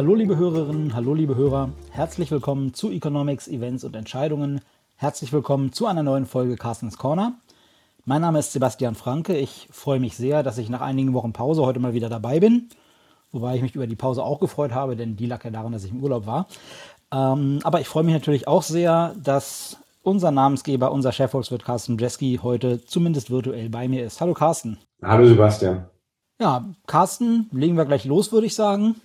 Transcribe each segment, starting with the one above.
Hallo liebe Hörerinnen, hallo liebe Hörer, herzlich willkommen zu Economics, Events und Entscheidungen. Herzlich willkommen zu einer neuen Folge Carstens Corner. Mein Name ist Sebastian Franke. Ich freue mich sehr, dass ich nach einigen Wochen Pause heute mal wieder dabei bin. Wobei ich mich über die Pause auch gefreut habe, denn die lag ja daran, dass ich im Urlaub war. Ähm, aber ich freue mich natürlich auch sehr, dass unser Namensgeber, unser Chefvolkswirt Carsten Jeski heute zumindest virtuell bei mir ist. Hallo Carsten. Hallo Sebastian. Ja, Carsten, legen wir gleich los, würde ich sagen.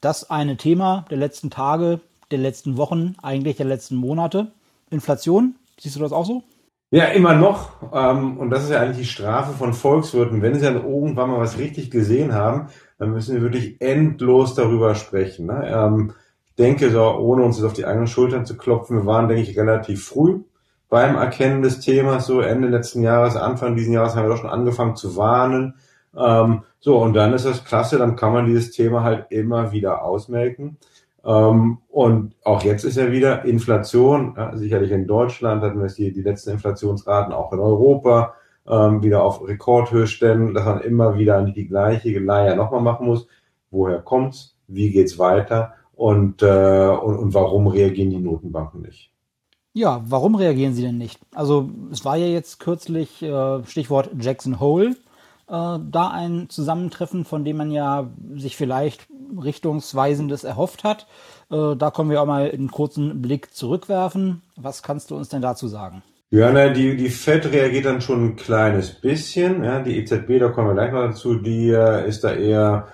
Das eine Thema der letzten Tage, der letzten Wochen, eigentlich der letzten Monate. Inflation. Siehst du das auch so? Ja, immer noch. Ähm, und das ist ja eigentlich die Strafe von Volkswirten. Wenn sie dann irgendwann mal was richtig gesehen haben, dann müssen wir wirklich endlos darüber sprechen. Ne? Ähm, ich denke, so, ohne uns jetzt auf die eigenen Schultern zu klopfen, wir waren, denke ich, relativ früh beim Erkennen des Themas. So Ende letzten Jahres, Anfang diesen Jahres haben wir doch schon angefangen zu warnen. Ähm, so, und dann ist das klasse, dann kann man dieses Thema halt immer wieder ausmelken. Ähm, und auch jetzt ist ja wieder Inflation, ja, sicherlich in Deutschland hatten wir die, die letzten Inflationsraten, auch in Europa, ähm, wieder auf Rekordhöhe stellen, dass man immer wieder die gleiche Leier nochmal machen muss. Woher kommt's? Wie geht's weiter? Und, äh, und, und warum reagieren die Notenbanken nicht? Ja, warum reagieren sie denn nicht? Also es war ja jetzt kürzlich äh, Stichwort Jackson Hole, da ein Zusammentreffen, von dem man ja sich vielleicht richtungsweisendes erhofft hat. Äh, da können wir auch mal einen kurzen Blick zurückwerfen. Was kannst du uns denn dazu sagen? Ja, na, die, die FED reagiert dann schon ein kleines bisschen. Ja, die EZB, da kommen wir gleich mal dazu, die äh, ist da eher,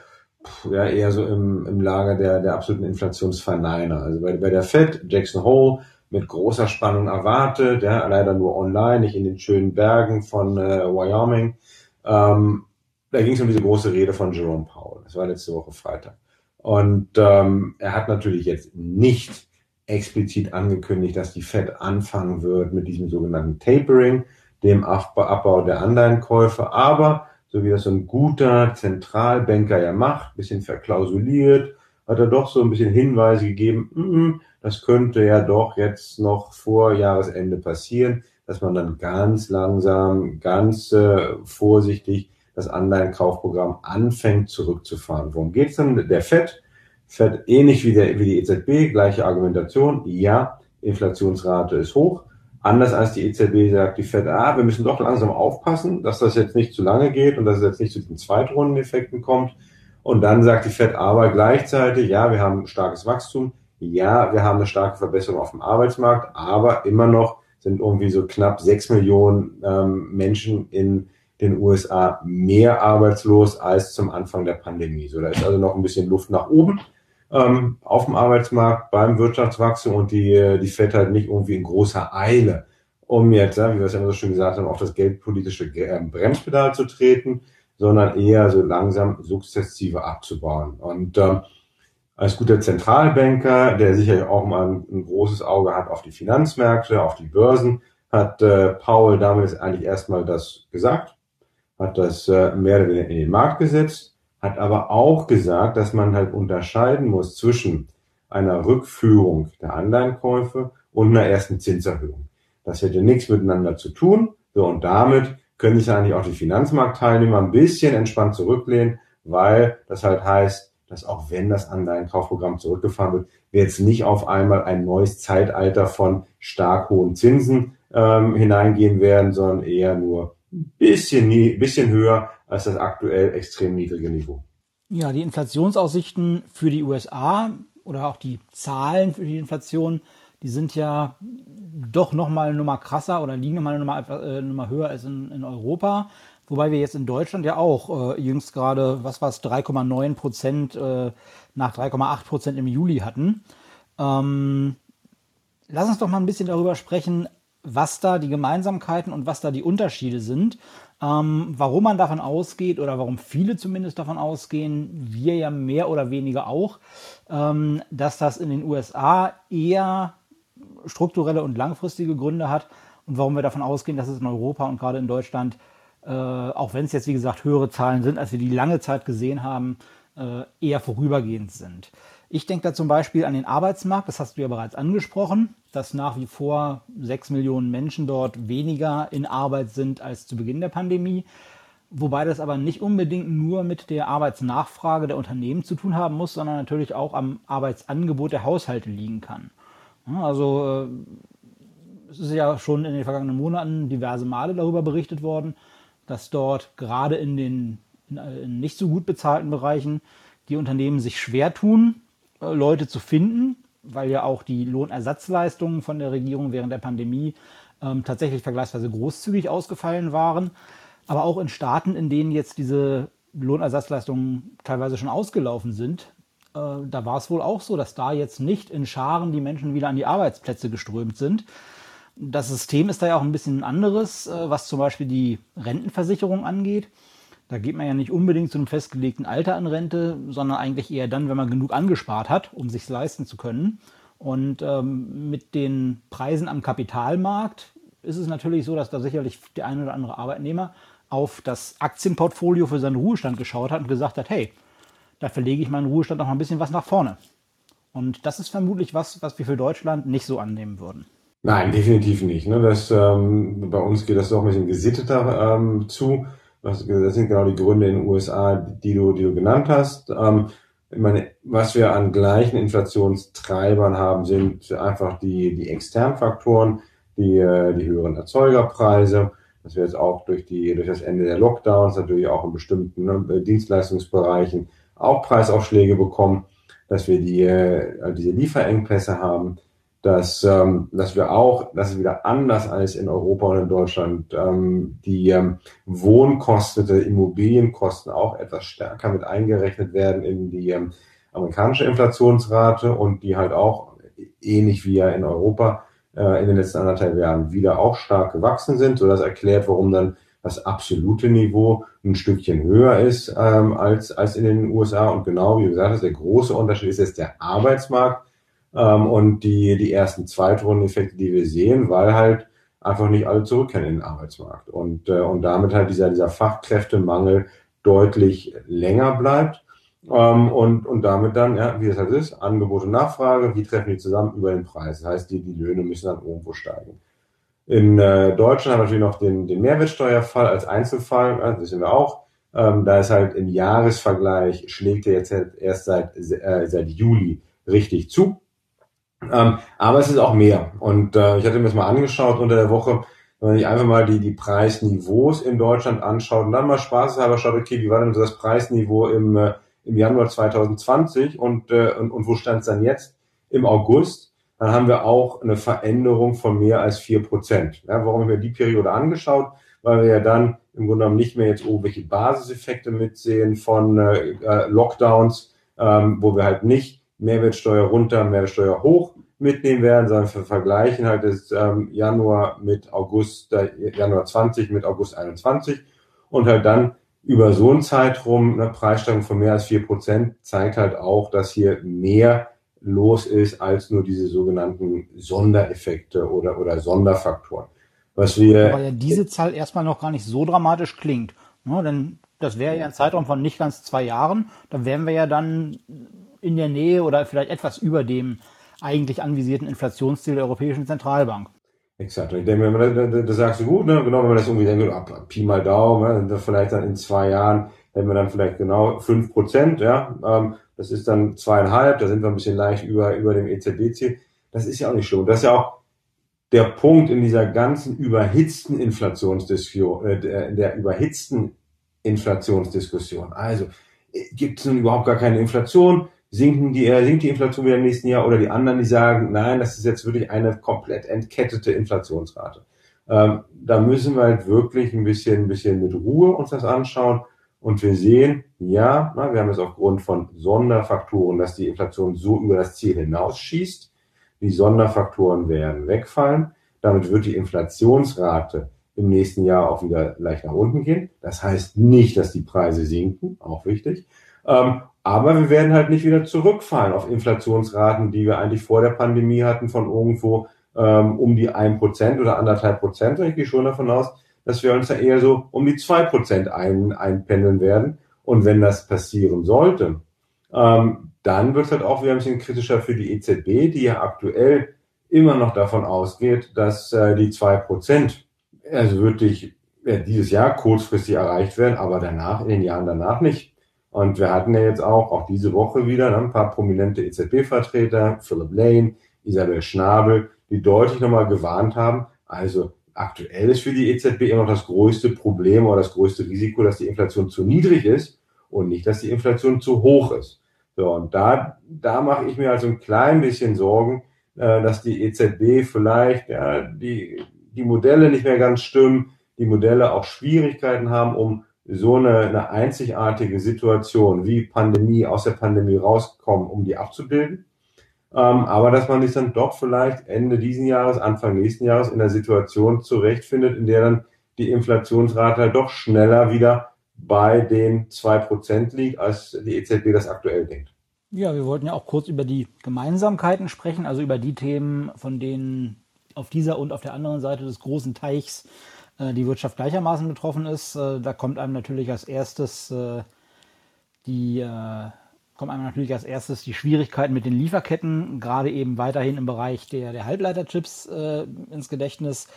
ja, eher so im, im Lager der, der absoluten Inflationsverneiner. Also bei, bei der FED, Jackson Hole, mit großer Spannung erwartet, ja, leider nur online, nicht in den schönen Bergen von äh, Wyoming. Ähm, da ging es um diese große Rede von Jerome Powell. Das war letzte Woche Freitag. Und ähm, er hat natürlich jetzt nicht explizit angekündigt, dass die Fed anfangen wird mit diesem sogenannten Tapering, dem Abbau der Anleihenkäufe. Aber, so wie das so ein guter Zentralbanker ja macht, bisschen verklausuliert, hat er doch so ein bisschen Hinweise gegeben, mm, das könnte ja doch jetzt noch vor Jahresende passieren, dass man dann ganz langsam, ganz äh, vorsichtig das Anleihenkaufprogramm anfängt zurückzufahren. Worum geht's denn? Der FED, FED ähnlich wie, der, wie die EZB, gleiche Argumentation. Ja, Inflationsrate ist hoch. Anders als die EZB sagt die FED, ah, wir müssen doch langsam aufpassen, dass das jetzt nicht zu lange geht und dass es jetzt nicht zu den Zweitrundeneffekten kommt. Und dann sagt die FED aber gleichzeitig, ja, wir haben starkes Wachstum, ja, wir haben eine starke Verbesserung auf dem Arbeitsmarkt, aber immer noch sind irgendwie so knapp sechs Millionen ähm, Menschen in den USA mehr arbeitslos als zum Anfang der Pandemie. So, da ist also noch ein bisschen Luft nach oben ähm, auf dem Arbeitsmarkt beim Wirtschaftswachstum und die, die fällt halt nicht irgendwie in großer Eile, um jetzt, wie wir es ja immer so schön gesagt haben, auf das geldpolitische ähm, Bremspedal zu treten, sondern eher so langsam sukzessive abzubauen. Und ähm, als guter Zentralbanker, der sicherlich auch mal ein, großes Auge hat auf die Finanzmärkte, auf die Börsen, hat äh, Paul damals eigentlich erstmal das gesagt hat das äh, mehr oder weniger in den Markt gesetzt, hat aber auch gesagt, dass man halt unterscheiden muss zwischen einer Rückführung der Anleihenkäufe und einer ersten Zinserhöhung. Das hätte nichts miteinander zu tun. So, und damit können sich eigentlich auch die Finanzmarktteilnehmer ein bisschen entspannt zurücklehnen, weil das halt heißt, dass auch wenn das Anleihenkaufprogramm zurückgefahren wird, wir jetzt nicht auf einmal ein neues Zeitalter von stark hohen Zinsen ähm, hineingehen werden, sondern eher nur bisschen, bisschen höher als das aktuell extrem niedrige Niveau. Ja, die Inflationsaussichten für die USA oder auch die Zahlen für die Inflation, die sind ja doch nochmal eine Nummer krasser oder liegen nochmal eine Nummer, äh, Nummer höher als in, in Europa. Wobei wir jetzt in Deutschland ja auch äh, jüngst gerade, was war es, 3,9 Prozent äh, nach 3,8 Prozent im Juli hatten. Ähm, lass uns doch mal ein bisschen darüber sprechen, was da die Gemeinsamkeiten und was da die Unterschiede sind. Ähm, warum man davon ausgeht oder warum viele zumindest davon ausgehen, wir ja mehr oder weniger auch, ähm, dass das in den USA eher strukturelle und langfristige Gründe hat und warum wir davon ausgehen, dass es in Europa und gerade in Deutschland, äh, auch wenn es jetzt wie gesagt höhere Zahlen sind, als wir die lange Zeit gesehen haben, äh, eher vorübergehend sind. Ich denke da zum Beispiel an den Arbeitsmarkt, das hast du ja bereits angesprochen, dass nach wie vor sechs Millionen Menschen dort weniger in Arbeit sind als zu Beginn der Pandemie. wobei das aber nicht unbedingt nur mit der Arbeitsnachfrage der Unternehmen zu tun haben muss, sondern natürlich auch am Arbeitsangebot der Haushalte liegen kann. Also äh, es ist ja schon in den vergangenen Monaten diverse Male darüber berichtet worden, dass dort gerade in den in nicht so gut bezahlten Bereichen die Unternehmen sich schwer tun, äh, Leute zu finden, weil ja auch die Lohnersatzleistungen von der Regierung während der Pandemie ähm, tatsächlich vergleichsweise großzügig ausgefallen waren. Aber auch in Staaten, in denen jetzt diese Lohnersatzleistungen teilweise schon ausgelaufen sind, äh, da war es wohl auch so, dass da jetzt nicht in Scharen die Menschen wieder an die Arbeitsplätze geströmt sind. Das System ist da ja auch ein bisschen ein anderes, äh, was zum Beispiel die Rentenversicherung angeht. Da geht man ja nicht unbedingt zu einem festgelegten Alter an Rente, sondern eigentlich eher dann, wenn man genug angespart hat, um sich leisten zu können. Und ähm, mit den Preisen am Kapitalmarkt ist es natürlich so, dass da sicherlich der eine oder andere Arbeitnehmer auf das Aktienportfolio für seinen Ruhestand geschaut hat und gesagt hat, hey, da verlege ich meinen Ruhestand noch mal ein bisschen was nach vorne. Und das ist vermutlich was, was wir für Deutschland nicht so annehmen würden. Nein, definitiv nicht. Ne? Das, ähm, bei uns geht das doch ein bisschen gesitteter ähm, zu. Das, sind genau die Gründe in den USA, die du, die du genannt hast. Ähm, ich meine, was wir an gleichen Inflationstreibern haben, sind einfach die, die externen Faktoren, die, äh, die höheren Erzeugerpreise, dass wir jetzt auch durch, die, durch das Ende der Lockdowns natürlich auch in bestimmten ne, Dienstleistungsbereichen auch Preisaufschläge bekommen, dass wir die, äh, diese Lieferengpässe haben, dass, ähm, dass wir auch, das ist wieder anders als in Europa und in Deutschland, ähm, die ähm, Wohnkosten, Immobilienkosten auch etwas stärker mit eingerechnet werden in die ähm, amerikanische Inflationsrate und die halt auch ähnlich wie ja in Europa äh, in den letzten anderthalb Jahren wieder auch stark gewachsen sind. So das erklärt, warum dann das absolute Niveau ein Stückchen höher ist ähm, als, als in den USA. Und genau wie gesagt, der große Unterschied ist jetzt der Arbeitsmarkt ähm, und die, die ersten Zweitrundeneffekte, die wir sehen, weil halt einfach nicht alle zurückkehren in den Arbeitsmarkt. Und, äh, und damit halt dieser, dieser Fachkräftemangel deutlich länger bleibt. Ähm, und, und damit dann, ja, wie das halt ist, Angebot und Nachfrage, wie treffen die zusammen über den Preis? Das heißt, die, die Löhne müssen dann irgendwo steigen. In äh, Deutschland haben wir natürlich noch den, den Mehrwertsteuerfall als Einzelfall, das wissen wir auch. Ähm, da ist halt im Jahresvergleich, schlägt er jetzt halt erst seit, äh, seit Juli richtig zu. Ähm, aber es ist auch mehr. Und äh, ich hatte mir das mal angeschaut unter der Woche, wenn man sich einfach mal die, die Preisniveaus in Deutschland anschaut und dann mal spaßeshalber schaut, okay, wie war denn das Preisniveau im, äh, im Januar 2020 und, äh, und, und wo stand es dann jetzt im August? Dann haben wir auch eine Veränderung von mehr als vier Prozent. Ja, warum haben wir die Periode angeschaut? Weil wir ja dann im Grunde genommen nicht mehr jetzt irgendwelche Basiseffekte mitsehen von äh, äh Lockdowns, ähm, wo wir halt nicht Mehrwertsteuer runter, Mehrwertsteuer hoch mitnehmen werden, sondern wir vergleichen halt das ähm, Januar mit August, äh, Januar 20 mit August 21 und halt dann über so einen Zeitraum eine Preissteigerung von mehr als vier Prozent zeigt halt auch, dass hier mehr los ist als nur diese sogenannten Sondereffekte oder, oder Sonderfaktoren. Was wir. Aber ja diese Zahl erstmal noch gar nicht so dramatisch klingt. Ne? Denn das wäre ja ein Zeitraum von nicht ganz zwei Jahren. Da wären wir ja dann in der Nähe oder vielleicht etwas über dem eigentlich anvisierten Inflationsziel der Europäischen Zentralbank. Exakt. Ich denke, wenn man, das sagst du gut, ne? genau, wenn man das irgendwie denkt, ab, Pi mal Daumen, ne? vielleicht dann in zwei Jahren hätten wir dann vielleicht genau fünf Prozent, ja, ähm, das ist dann zweieinhalb, da sind wir ein bisschen leicht über, über dem EZB-Ziel. Das ist ja auch nicht schlimm. Das ist ja auch der Punkt in dieser ganzen überhitzten Inflationsdiskussion, äh, der überhitzten Inflationsdiskussion. Also, gibt es nun überhaupt gar keine Inflation? Sinken die, äh, sinkt die Inflation wieder im nächsten Jahr oder die anderen, die sagen, nein, das ist jetzt wirklich eine komplett entkettete Inflationsrate. Ähm, da müssen wir halt wirklich ein bisschen, ein bisschen mit Ruhe uns das anschauen und wir sehen, ja, na, wir haben es aufgrund von Sonderfaktoren, dass die Inflation so über das Ziel hinausschießt. Die Sonderfaktoren werden wegfallen. Damit wird die Inflationsrate im nächsten Jahr auch wieder leicht nach unten gehen. Das heißt nicht, dass die Preise sinken, auch wichtig. Ähm, aber wir werden halt nicht wieder zurückfallen auf Inflationsraten, die wir eigentlich vor der Pandemie hatten von irgendwo ähm, um die ein Prozent oder anderthalb Prozent. Ich gehe schon davon aus, dass wir uns da eher so um die zwei Prozent ein, einpendeln werden. Und wenn das passieren sollte, ähm, dann wird es halt auch wieder ein bisschen kritischer für die EZB, die ja aktuell immer noch davon ausgeht, dass äh, die zwei Prozent also wirklich ja, dieses Jahr kurzfristig erreicht werden, aber danach, in den Jahren danach nicht. Und wir hatten ja jetzt auch, auch diese Woche wieder, ne, ein paar prominente EZB-Vertreter, Philip Lane, Isabel Schnabel, die deutlich nochmal gewarnt haben. Also aktuell ist für die EZB immer noch das größte Problem oder das größte Risiko, dass die Inflation zu niedrig ist und nicht, dass die Inflation zu hoch ist. So, und da, da mache ich mir also ein klein bisschen Sorgen, äh, dass die EZB vielleicht ja, die, die Modelle nicht mehr ganz stimmen, die Modelle auch Schwierigkeiten haben, um so eine, eine einzigartige Situation wie Pandemie, aus der Pandemie rauskommen, um die abzubilden. Ähm, aber dass man sich dann doch vielleicht Ende diesen Jahres, Anfang nächsten Jahres in der Situation zurechtfindet, in der dann die Inflationsrate halt doch schneller wieder bei den zwei Prozent liegt, als die EZB das aktuell denkt. Ja, wir wollten ja auch kurz über die Gemeinsamkeiten sprechen, also über die Themen, von denen auf dieser und auf der anderen Seite des großen Teichs die Wirtschaft gleichermaßen betroffen ist. Äh, da kommt einem natürlich als erstes äh, die äh, kommen einem natürlich als erstes die Schwierigkeiten mit den Lieferketten, gerade eben weiterhin im Bereich der, der Halbleiterchips äh, ins Gedächtnis.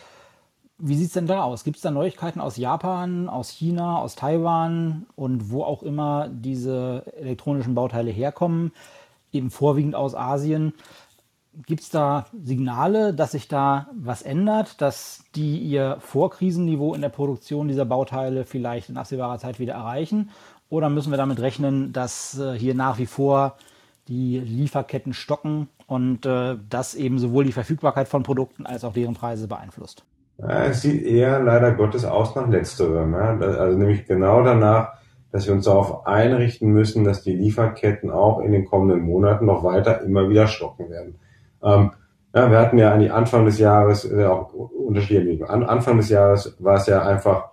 Wie sieht es denn da aus? Gibt es da Neuigkeiten aus Japan, aus China, aus Taiwan und wo auch immer diese elektronischen Bauteile herkommen, eben vorwiegend aus Asien? Gibt es da Signale, dass sich da was ändert, dass die ihr Vorkrisenniveau in der Produktion dieser Bauteile vielleicht in absehbarer Zeit wieder erreichen? Oder müssen wir damit rechnen, dass äh, hier nach wie vor die Lieferketten stocken und äh, das eben sowohl die Verfügbarkeit von Produkten als auch deren Preise beeinflusst? Ja, es sieht eher leider Gottes aus nach letzterem. Ja? Also nämlich genau danach, dass wir uns darauf einrichten müssen, dass die Lieferketten auch in den kommenden Monaten noch weiter immer wieder stocken werden. Ähm, ja, wir hatten ja an die Anfang des Jahres, äh, auch unterschiedliche An Anfang des Jahres war es ja einfach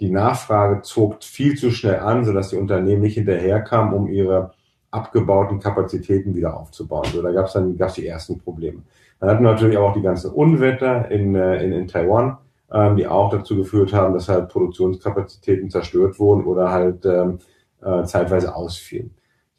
die Nachfrage zog viel zu schnell an, sodass die Unternehmen nicht hinterherkamen, um ihre abgebauten Kapazitäten wieder aufzubauen. So, da gab es dann gab's die ersten Probleme. Dann hatten wir natürlich auch die ganzen Unwetter in, äh, in, in Taiwan, ähm, die auch dazu geführt haben, dass halt Produktionskapazitäten zerstört wurden oder halt ähm, äh, zeitweise ausfielen.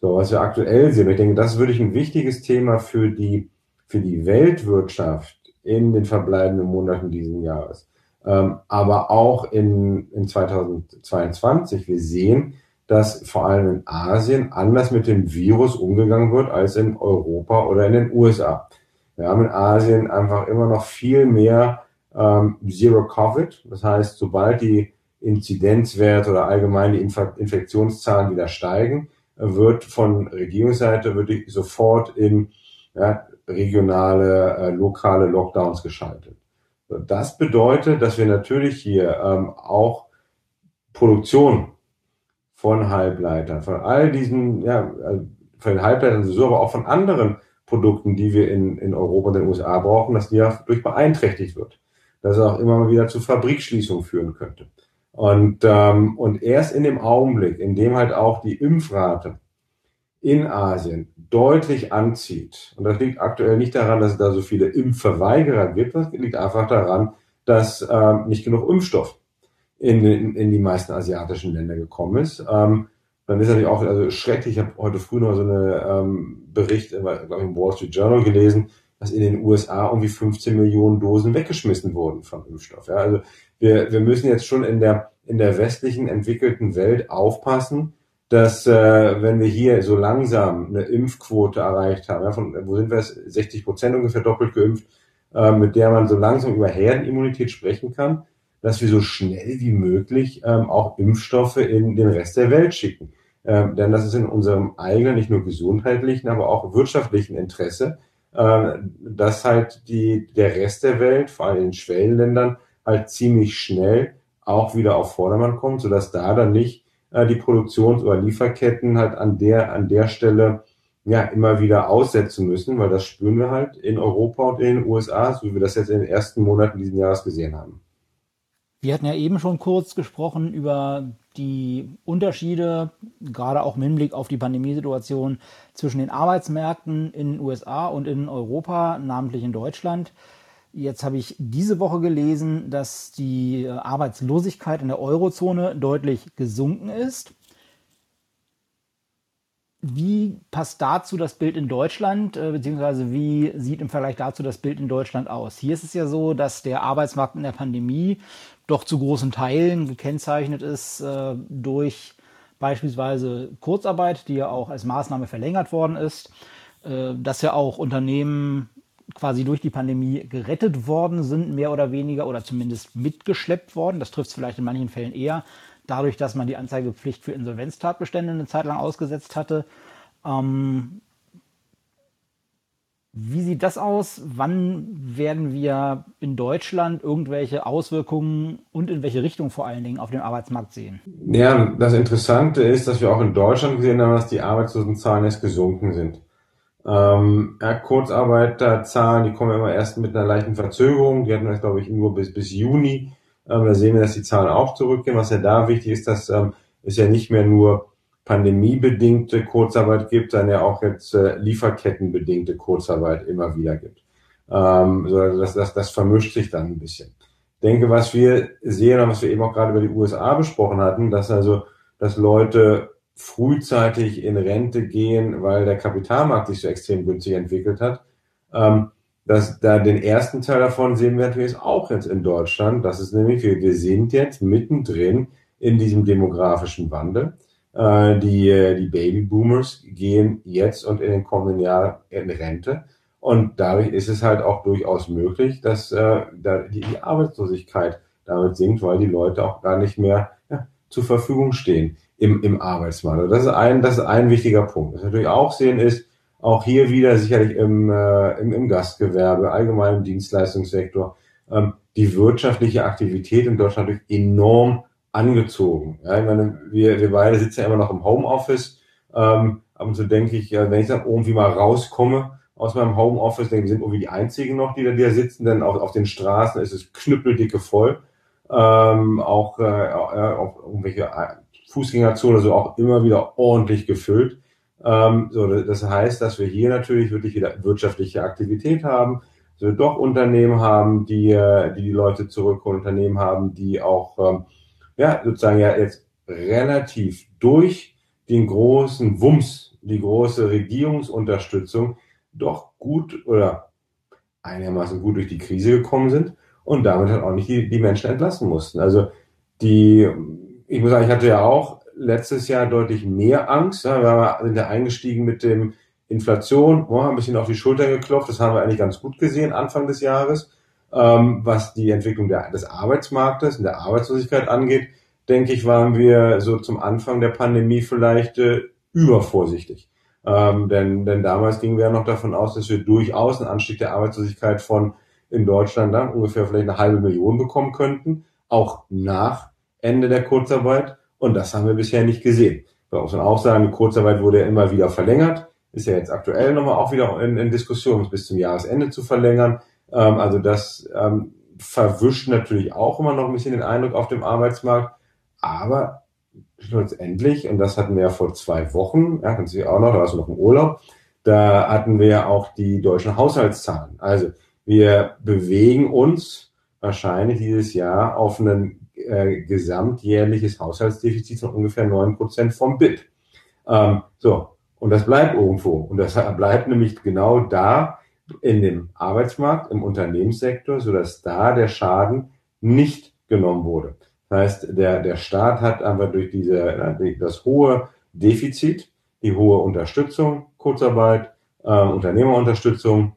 So, was wir aktuell sehen, ich denke, das ist wirklich ein wichtiges Thema für die, für die Weltwirtschaft in den verbleibenden Monaten dieses Jahres ähm, aber auch in, in 2022. Wir sehen, dass vor allem in Asien anders mit dem Virus umgegangen wird als in Europa oder in den USA. Wir haben in Asien einfach immer noch viel mehr ähm, Zero Covid. Das heißt, sobald die Inzidenzwerte oder allgemein die Inf Infektionszahlen wieder steigen, wird von Regierungsseite wird sofort in ja, regionale, äh, lokale Lockdowns geschaltet. Das bedeutet, dass wir natürlich hier ähm, auch Produktion von Halbleitern, von all diesen, ja, also von den Halbleitern sowieso, aber auch von anderen Produkten, die wir in, in Europa und den USA brauchen, dass die ja durch beeinträchtigt wird. Dass es auch immer mal wieder zu Fabrikschließungen führen könnte. Und, ähm, und erst in dem Augenblick, in dem halt auch die Impfrate in Asien deutlich anzieht. Und das liegt aktuell nicht daran, dass es da so viele Impfverweigerer gibt, das liegt einfach daran, dass ähm, nicht genug Impfstoff in, in, in die meisten asiatischen Länder gekommen ist. Ähm, dann ist natürlich auch also schrecklich, ich habe heute früh noch so eine ähm, Bericht glaube ich, im Wall Street Journal gelesen, dass in den USA irgendwie 15 Millionen Dosen weggeschmissen wurden von Impfstoff. Ja, also wir, wir müssen jetzt schon in der, in der westlichen entwickelten Welt aufpassen, dass äh, wenn wir hier so langsam eine Impfquote erreicht haben, ja, von, wo sind wir es, 60 Prozent ungefähr doppelt geimpft, äh, mit der man so langsam über Herdenimmunität sprechen kann, dass wir so schnell wie möglich ähm, auch Impfstoffe in den Rest der Welt schicken. Ähm, denn das ist in unserem eigenen, nicht nur gesundheitlichen, aber auch wirtschaftlichen Interesse, äh, dass halt die, der Rest der Welt, vor allem in den Schwellenländern, halt ziemlich schnell auch wieder auf Vordermann kommt, sodass da dann nicht äh, die Produktions- oder Lieferketten halt an der, an der Stelle ja immer wieder aussetzen müssen, weil das spüren wir halt in Europa und in den USA, so wie wir das jetzt in den ersten Monaten dieses Jahres gesehen haben. Wir hatten ja eben schon kurz gesprochen über die Unterschiede, gerade auch im Hinblick auf die Pandemiesituation zwischen den Arbeitsmärkten in den USA und in Europa, namentlich in Deutschland. Jetzt habe ich diese Woche gelesen, dass die äh, Arbeitslosigkeit in der Eurozone deutlich gesunken ist. Wie passt dazu das Bild in Deutschland, äh, beziehungsweise wie sieht im Vergleich dazu das Bild in Deutschland aus? Hier ist es ja so, dass der Arbeitsmarkt in der Pandemie doch zu großen Teilen gekennzeichnet ist äh, durch beispielsweise Kurzarbeit, die ja auch als Maßnahme verlängert worden ist, dass ja auch Unternehmen quasi durch die Pandemie gerettet worden sind, mehr oder weniger, oder zumindest mitgeschleppt worden. Das trifft es vielleicht in manchen Fällen eher, dadurch, dass man die Anzeigepflicht für Insolvenztatbestände eine Zeit lang ausgesetzt hatte. Ähm, wie sieht das aus? Wann werden wir in Deutschland irgendwelche Auswirkungen und in welche Richtung vor allen Dingen auf dem Arbeitsmarkt sehen? Ja, das Interessante ist, dass wir auch in Deutschland gesehen haben, dass die Arbeitslosenzahlen erst gesunken sind. Ähm, ja, Kurzarbeiterzahlen, die kommen immer erst mit einer leichten Verzögerung. Die hatten wir, glaube ich, nur bis, bis Juni. Ähm, da sehen wir, dass die Zahlen auch zurückgehen. Was ja da wichtig ist, dass ähm, es ja nicht mehr nur pandemiebedingte Kurzarbeit gibt, sondern ja auch jetzt äh, lieferkettenbedingte Kurzarbeit immer wieder gibt. Ähm, so, das, das, das vermischt sich dann ein bisschen. Ich denke, was wir sehen und was wir eben auch gerade über die USA besprochen hatten, dass also, dass Leute frühzeitig in Rente gehen, weil der Kapitalmarkt sich so extrem günstig entwickelt hat. Ähm, dass da den ersten Teil davon sehen wir natürlich auch jetzt in Deutschland. Das ist nämlich, wir, wir sind jetzt mittendrin in diesem demografischen Wandel. Äh, die, die Babyboomers gehen jetzt und in den kommenden Jahren in Rente. Und dadurch ist es halt auch durchaus möglich, dass äh, da die, die Arbeitslosigkeit damit sinkt, weil die Leute auch gar nicht mehr ja, zur Verfügung stehen im, im Arbeitsmarkt. Das ist ein, das ist ein wichtiger Punkt. Was wir natürlich auch sehen ist, auch hier wieder sicherlich im, äh, im, im Gastgewerbe, allgemein im Dienstleistungssektor, ähm, die wirtschaftliche Aktivität in Deutschland durch enorm angezogen. Ja, ich meine, wir, wir beide sitzen ja immer noch im Homeoffice. Ähm, ab und zu denke ich, wenn ich dann irgendwie mal rauskomme aus meinem Homeoffice, denke ich, wir sind irgendwie die Einzigen noch, die da, die da sitzen, denn auf, auf den Straßen ist es knüppeldicke voll. Ähm, auch, äh, auch irgendwelche Fußgängerzonen, also auch immer wieder ordentlich gefüllt. Ähm, so, das heißt, dass wir hier natürlich wirklich wieder wirtschaftliche Aktivität haben, dass wir doch Unternehmen haben, die äh, die, die Leute zurückholen, Unternehmen haben, die auch ähm, ja, sozusagen ja jetzt relativ durch den großen Wumms, die große Regierungsunterstützung doch gut oder einigermaßen gut durch die Krise gekommen sind und damit halt auch nicht die, die Menschen entlassen mussten. Also die, ich muss sagen, ich hatte ja auch letztes Jahr deutlich mehr Angst. Ja, wir sind ja eingestiegen mit dem Inflation, oh, ein bisschen auf die Schulter geklopft. Das haben wir eigentlich ganz gut gesehen Anfang des Jahres. Ähm, was die Entwicklung der, des Arbeitsmarktes und der Arbeitslosigkeit angeht, denke ich, waren wir so zum Anfang der Pandemie vielleicht äh, übervorsichtig. Ähm, denn, denn damals gingen wir ja noch davon aus, dass wir durchaus einen Anstieg der Arbeitslosigkeit von in Deutschland dann ungefähr vielleicht eine halbe Million bekommen könnten, auch nach Ende der Kurzarbeit. Und das haben wir bisher nicht gesehen. Man muss auch sagen, die Kurzarbeit wurde ja immer wieder verlängert, ist ja jetzt aktuell nochmal auch wieder in, in Diskussion, bis zum Jahresende zu verlängern. Ähm, also das ähm, verwischt natürlich auch immer noch ein bisschen den Eindruck auf dem Arbeitsmarkt. Aber schlussendlich, und das hatten wir ja vor zwei Wochen, ja, kannst du ja auch noch, da warst du noch im Urlaub, da hatten wir ja auch die deutschen Haushaltszahlen. Also wir bewegen uns wahrscheinlich dieses Jahr auf ein äh, gesamtjährliches Haushaltsdefizit von ungefähr neun Prozent vom BIP. Ähm, so, und das bleibt irgendwo. Und das bleibt nämlich genau da, in dem Arbeitsmarkt, im Unternehmenssektor, so dass da der Schaden nicht genommen wurde. Das heißt, der, der Staat hat einfach durch diese, das hohe Defizit, die hohe Unterstützung, Kurzarbeit, äh, Unternehmerunterstützung,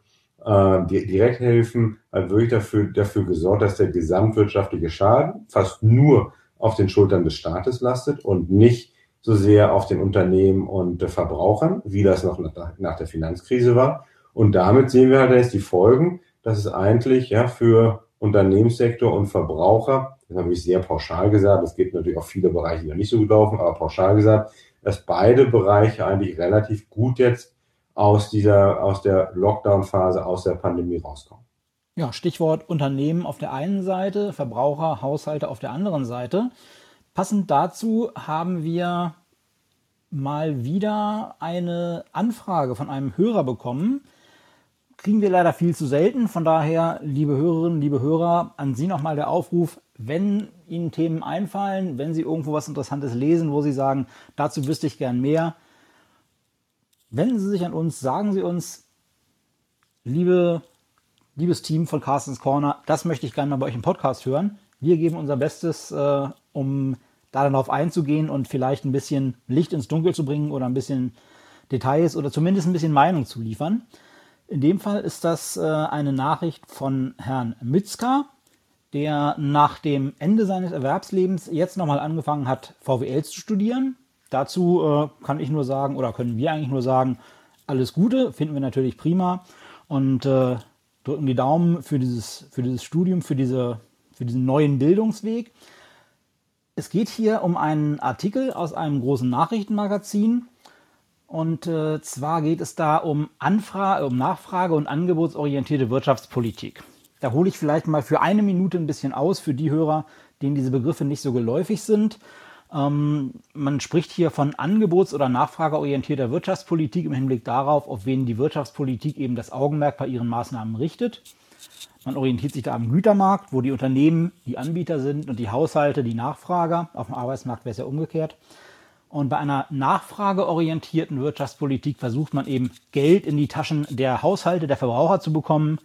äh, die Direkthilfen, hat wirklich dafür, dafür gesorgt, dass der gesamtwirtschaftliche Schaden fast nur auf den Schultern des Staates lastet und nicht so sehr auf den Unternehmen und Verbrauchern, wie das noch nach, nach der Finanzkrise war. Und damit sehen wir halt jetzt die Folgen, dass es eigentlich ja für Unternehmenssektor und Verbraucher, das habe ich sehr pauschal gesagt, es gibt natürlich auch viele Bereiche, die noch nicht so gut laufen, aber pauschal gesagt, dass beide Bereiche eigentlich relativ gut jetzt aus dieser, aus der Lockdown-Phase, aus der Pandemie rauskommen. Ja, Stichwort Unternehmen auf der einen Seite, Verbraucher, Haushalte auf der anderen Seite. Passend dazu haben wir mal wieder eine Anfrage von einem Hörer bekommen, kriegen wir leider viel zu selten. Von daher, liebe Hörerinnen, liebe Hörer, an Sie nochmal der Aufruf, wenn Ihnen Themen einfallen, wenn Sie irgendwo was Interessantes lesen, wo Sie sagen, dazu wüsste ich gern mehr, wenden Sie sich an uns, sagen Sie uns, liebe, liebes Team von Carstens Corner, das möchte ich gerne mal bei euch im Podcast hören. Wir geben unser Bestes, äh, um da darauf einzugehen und vielleicht ein bisschen Licht ins Dunkel zu bringen oder ein bisschen Details oder zumindest ein bisschen Meinung zu liefern. In dem Fall ist das äh, eine Nachricht von Herrn Mitzka, der nach dem Ende seines Erwerbslebens jetzt nochmal angefangen hat, VWL zu studieren. Dazu äh, kann ich nur sagen, oder können wir eigentlich nur sagen, alles Gute, finden wir natürlich prima und äh, drücken die Daumen für dieses, für dieses Studium, für, diese, für diesen neuen Bildungsweg. Es geht hier um einen Artikel aus einem großen Nachrichtenmagazin. Und äh, zwar geht es da um, Anfrage, um Nachfrage und angebotsorientierte Wirtschaftspolitik. Da hole ich vielleicht mal für eine Minute ein bisschen aus für die Hörer, denen diese Begriffe nicht so geläufig sind. Ähm, man spricht hier von angebots- oder nachfrageorientierter Wirtschaftspolitik im Hinblick darauf, auf wen die Wirtschaftspolitik eben das Augenmerk bei ihren Maßnahmen richtet. Man orientiert sich da am Gütermarkt, wo die Unternehmen die Anbieter sind und die Haushalte die Nachfrager. Auf dem Arbeitsmarkt wäre es ja umgekehrt. Und bei einer nachfrageorientierten Wirtschaftspolitik versucht man eben Geld in die Taschen der Haushalte, der Verbraucher zu bekommen,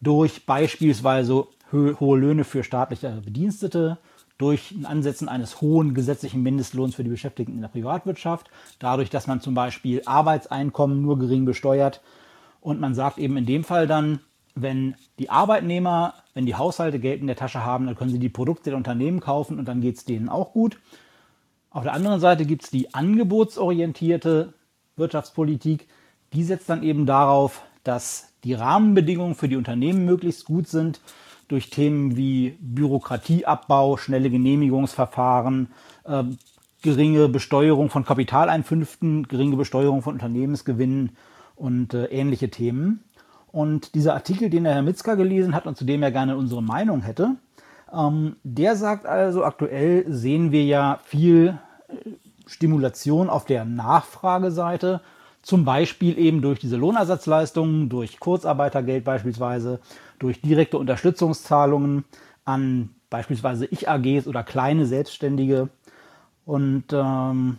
durch beispielsweise hohe Löhne für staatliche Bedienstete, durch ein Ansetzen eines hohen gesetzlichen Mindestlohns für die Beschäftigten in der Privatwirtschaft, dadurch, dass man zum Beispiel Arbeitseinkommen nur gering besteuert. Und man sagt eben in dem Fall dann, wenn die Arbeitnehmer, wenn die Haushalte Geld in der Tasche haben, dann können sie die Produkte der Unternehmen kaufen und dann geht es denen auch gut. Auf der anderen Seite gibt es die angebotsorientierte Wirtschaftspolitik. Die setzt dann eben darauf, dass die Rahmenbedingungen für die Unternehmen möglichst gut sind durch Themen wie Bürokratieabbau, schnelle Genehmigungsverfahren, äh, geringe Besteuerung von Kapitaleinfünften, geringe Besteuerung von Unternehmensgewinnen und äh, ähnliche Themen. Und dieser Artikel, den der Herr Mitzka gelesen hat und zu dem er gerne unsere Meinung hätte, ähm, der sagt also, aktuell sehen wir ja viel äh, Stimulation auf der Nachfrageseite, zum Beispiel eben durch diese Lohnersatzleistungen, durch Kurzarbeitergeld beispielsweise, durch direkte Unterstützungszahlungen an beispielsweise Ich-AGs oder kleine Selbstständige. Und ähm,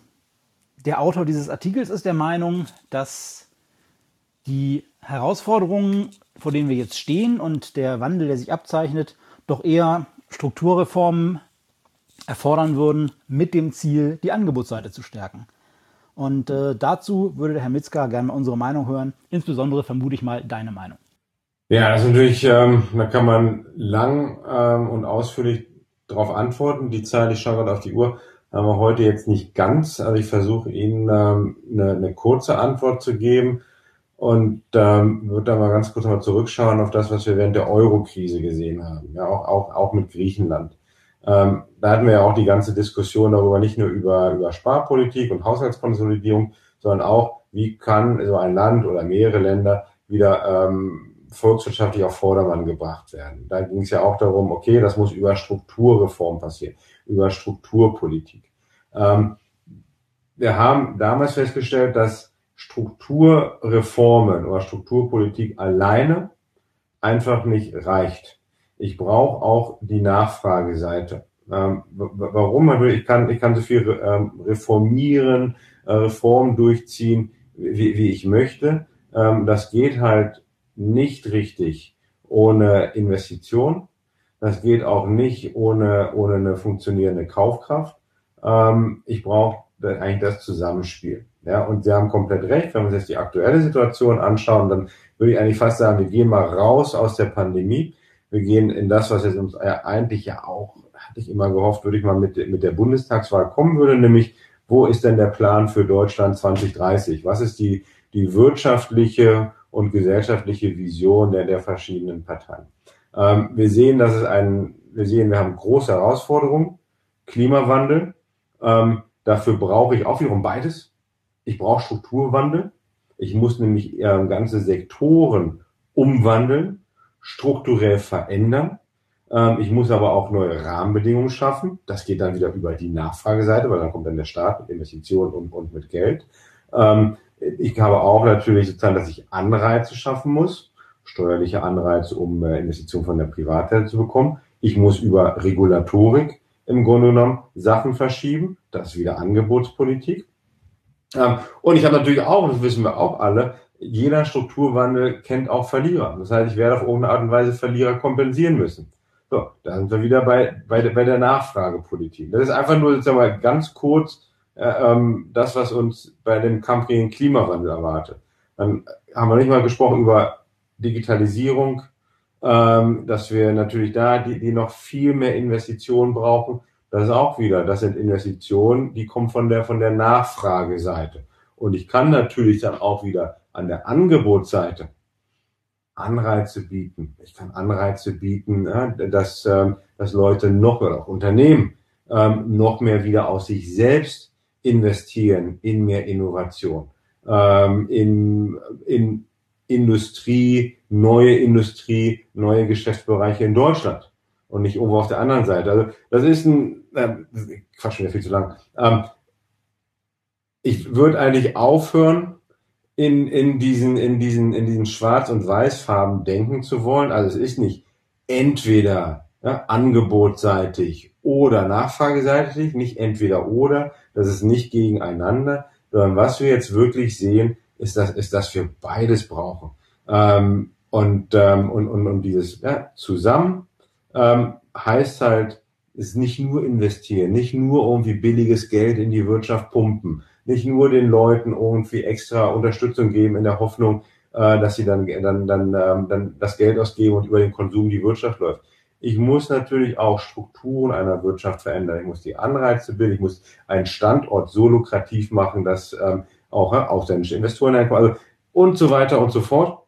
der Autor dieses Artikels ist der Meinung, dass die Herausforderungen, vor denen wir jetzt stehen und der Wandel, der sich abzeichnet, doch eher Strukturreformen erfordern würden mit dem Ziel, die Angebotsseite zu stärken. Und äh, dazu würde der Herr Mitzka gerne unsere Meinung hören, insbesondere vermute ich mal deine Meinung. Ja, das ist natürlich, ähm, da kann man lang ähm, und ausführlich darauf antworten. Die Zeit, ich schaue gerade auf die Uhr, haben wir heute jetzt nicht ganz. Also ich versuche Ihnen ähm, eine, eine kurze Antwort zu geben und ähm, würde da mal ganz kurz mal zurückschauen auf das, was wir während der Euro-Krise gesehen haben. Ja, auch, auch, auch mit Griechenland. Ähm, da hatten wir ja auch die ganze Diskussion darüber, nicht nur über, über Sparpolitik und Haushaltskonsolidierung, sondern auch, wie kann so ein Land oder mehrere Länder wieder ähm, volkswirtschaftlich auf Vordermann gebracht werden. Da ging es ja auch darum, okay, das muss über Strukturreform passieren, über Strukturpolitik. Ähm, wir haben damals festgestellt, dass Strukturreformen oder Strukturpolitik alleine einfach nicht reicht. Ich brauche auch die Nachfrageseite. Ähm, warum? Ich kann, ich kann so viel ähm, reformieren, äh, Reformen durchziehen, wie, wie ich möchte. Ähm, das geht halt nicht richtig ohne Investition. Das geht auch nicht ohne, ohne eine funktionierende Kaufkraft. Ähm, ich brauche eigentlich das Zusammenspiel. Ja, und Sie haben komplett recht. Wenn wir uns jetzt die aktuelle Situation anschauen, dann würde ich eigentlich fast sagen, wir gehen mal raus aus der Pandemie. Wir gehen in das, was jetzt uns eigentlich ja auch, hatte ich immer gehofft, würde ich mal mit, mit der Bundestagswahl kommen würde, nämlich, wo ist denn der Plan für Deutschland 2030? Was ist die, die wirtschaftliche und gesellschaftliche Vision der, der verschiedenen Parteien. Ähm, wir sehen, dass es ein, wir sehen, wir haben große Herausforderungen. Klimawandel. Ähm, dafür brauche ich auch wiederum beides. Ich brauche Strukturwandel. Ich muss nämlich äh, ganze Sektoren umwandeln, strukturell verändern. Ähm, ich muss aber auch neue Rahmenbedingungen schaffen. Das geht dann wieder über die Nachfrageseite, weil dann kommt dann der Staat mit Investitionen und, und mit Geld. Ähm, ich habe auch natürlich sozusagen, dass ich Anreize schaffen muss, steuerliche Anreize, um äh, Investitionen von der Privatseite zu bekommen. Ich muss über Regulatorik im Grunde genommen Sachen verschieben. Das ist wieder Angebotspolitik. Ähm, und ich habe natürlich auch, das wissen wir auch alle, jeder Strukturwandel kennt auch Verlierer. Das heißt, ich werde auf irgendeine Art und Weise Verlierer kompensieren müssen. So, da sind wir wieder bei, bei, bei der Nachfragepolitik. Das ist einfach nur sagen wir, ganz kurz ähm, das, was uns bei dem Kampf gegen Klimawandel erwartet. Dann haben wir nicht mal gesprochen über Digitalisierung, ähm, dass wir natürlich da die, die noch viel mehr Investitionen brauchen. Das ist auch wieder, das sind Investitionen, die kommen von der, von der Nachfrageseite. Und ich kann natürlich dann auch wieder an der Angebotsseite Anreize bieten. Ich kann Anreize bieten, ja, dass, ähm, dass Leute noch oder auch Unternehmen ähm, noch mehr wieder aus sich selbst investieren in mehr Innovation, ähm, in, in Industrie, neue Industrie, neue Geschäftsbereiche in Deutschland und nicht irgendwo auf der anderen Seite. Also das ist ein, äh, Quatsch, schon wieder viel zu lang. Ähm, ich würde eigentlich aufhören, in, in diesen, in diesen, in diesen Schwarz- und Weißfarben denken zu wollen. Also es ist nicht entweder ja, angebotsseitig oder nachfrageseitig, nicht entweder oder, das ist nicht gegeneinander, sondern was wir jetzt wirklich sehen, ist, dass, ist, dass wir beides brauchen. Ähm, und, ähm, und, und, und dieses ja, zusammen ähm, heißt halt, ist nicht nur investieren, nicht nur irgendwie billiges Geld in die Wirtschaft pumpen, nicht nur den Leuten irgendwie extra Unterstützung geben in der Hoffnung, äh, dass sie dann, dann, dann, ähm, dann das Geld ausgeben und über den Konsum die Wirtschaft läuft. Ich muss natürlich auch Strukturen einer Wirtschaft verändern. Ich muss die Anreize bilden. Ich muss einen Standort so lukrativ machen, dass ähm, auch äh, ausländische Investoren reinkommen. Also und so weiter und so fort.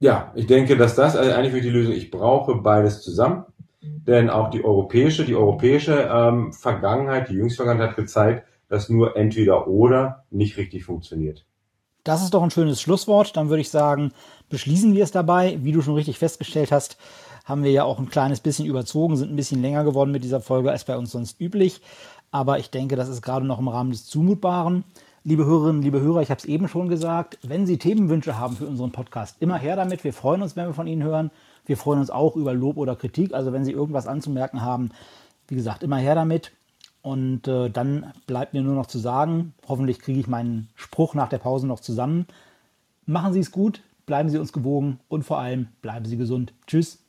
Ja, ich denke, dass das also eigentlich für die Lösung. Ich brauche beides zusammen, denn auch die europäische, die europäische ähm, Vergangenheit, die jüngste Vergangenheit hat gezeigt, dass nur entweder oder nicht richtig funktioniert. Das ist doch ein schönes Schlusswort. Dann würde ich sagen, beschließen wir es dabei. Wie du schon richtig festgestellt hast, haben wir ja auch ein kleines bisschen überzogen, sind ein bisschen länger geworden mit dieser Folge als bei uns sonst üblich. Aber ich denke, das ist gerade noch im Rahmen des Zumutbaren. Liebe Hörerinnen, liebe Hörer, ich habe es eben schon gesagt, wenn Sie Themenwünsche haben für unseren Podcast, immer her damit. Wir freuen uns, wenn wir von Ihnen hören. Wir freuen uns auch über Lob oder Kritik. Also wenn Sie irgendwas anzumerken haben, wie gesagt, immer her damit. Und äh, dann bleibt mir nur noch zu sagen, hoffentlich kriege ich meinen Spruch nach der Pause noch zusammen. Machen Sie es gut, bleiben Sie uns gewogen und vor allem bleiben Sie gesund. Tschüss.